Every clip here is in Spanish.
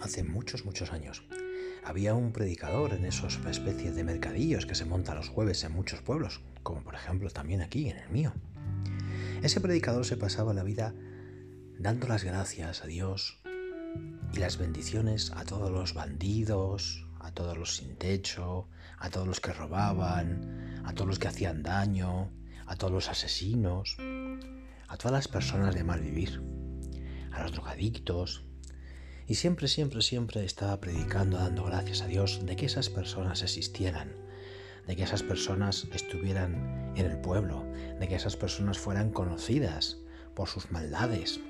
hace muchos, muchos años, había un predicador en esos especies de mercadillos que se montan los jueves en muchos pueblos, como por ejemplo también aquí en el mío. Ese predicador se pasaba la vida dando las gracias a Dios y las bendiciones a todos los bandidos, a todos los sin techo, a todos los que robaban, a todos los que hacían daño, a todos los asesinos, a todas las personas de mal vivir, a los drogadictos. Y siempre, siempre, siempre estaba predicando, dando gracias a Dios de que esas personas existieran, de que esas personas estuvieran en el pueblo, de que esas personas fueran conocidas por sus maldades.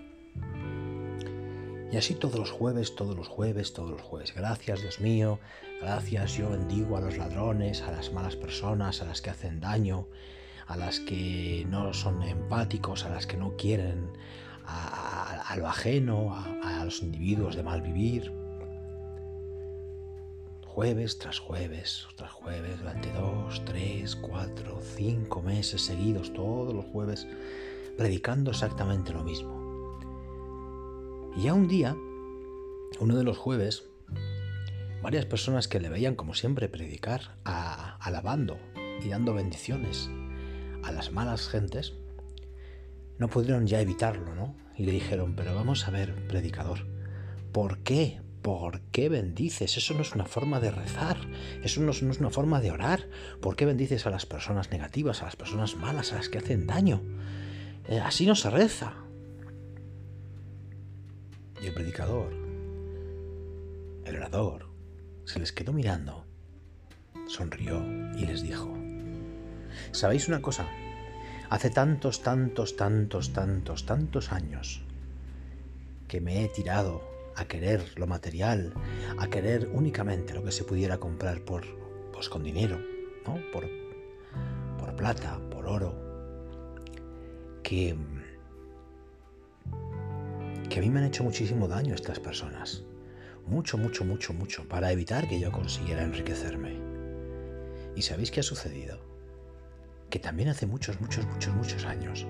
Y así todos los jueves, todos los jueves, todos los jueves. Gracias Dios mío, gracias yo bendigo a los ladrones, a las malas personas, a las que hacen daño, a las que no son empáticos, a las que no quieren a, lo ajeno, a los individuos de mal vivir jueves tras jueves, tras jueves, durante dos, tres, cuatro, cinco meses seguidos, todos los jueves, predicando exactamente lo mismo. Y ya un día, uno de los jueves, varias personas que le veían como siempre predicar, alabando y dando bendiciones a las malas gentes, no pudieron ya evitarlo, ¿no? Y le dijeron, pero vamos a ver, predicador, ¿por qué ¿Por qué bendices? Eso no es una forma de rezar, eso no es, una forma de orar. ¿Por qué bendices a las personas negativas, a las personas malas, a las que hacen daño? Eh, así no se reza. Y el predicador, el orador, se les quedó mirando, sonrió y les dijo, ¿sabéis una cosa? Hace tantos, tantos, tantos, tantos, tantos años que me he tirado a querer lo material, a querer únicamente lo que se pudiera comprar por, pues con dinero, ¿no? por, por plata, por oro, que, que a mí me han hecho muchísimo daño estas personas. Mucho, mucho, mucho, mucho, para evitar que yo consiguiera enriquecerme. ¿Y sabéis qué ha sucedido? Que también hace muchos, muchos, muchos, muchos años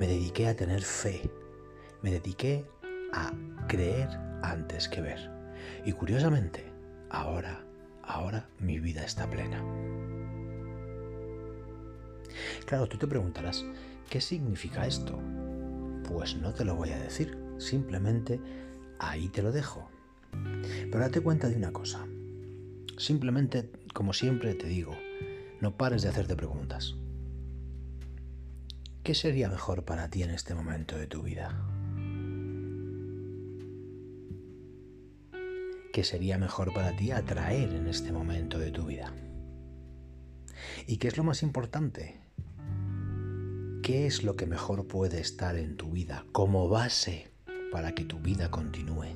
me dediqué a tener fe, me dediqué a creer antes que ver. Y curiosamente, ahora, ahora mi vida está plena. Claro, tú te preguntarás, ¿qué significa esto? Pues no te lo voy a decir, simplemente ahí te lo dejo. Pero date cuenta de una cosa. Simplemente, como siempre te digo, no pares de hacerte preguntas. ¿Qué sería mejor para ti en este momento de tu vida? que sería mejor para ti atraer en este momento de tu vida. ¿Y qué es lo más importante? ¿Qué es lo que mejor puede estar en tu vida como base para que tu vida continúe?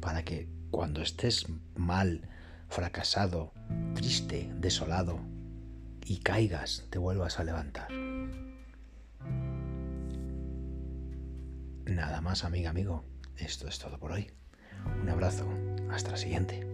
Para que cuando estés mal, fracasado, triste, desolado y caigas, te vuelvas a levantar. Nada más, amiga, amigo. Esto es todo por hoy. Un abrazo. Hasta la siguiente.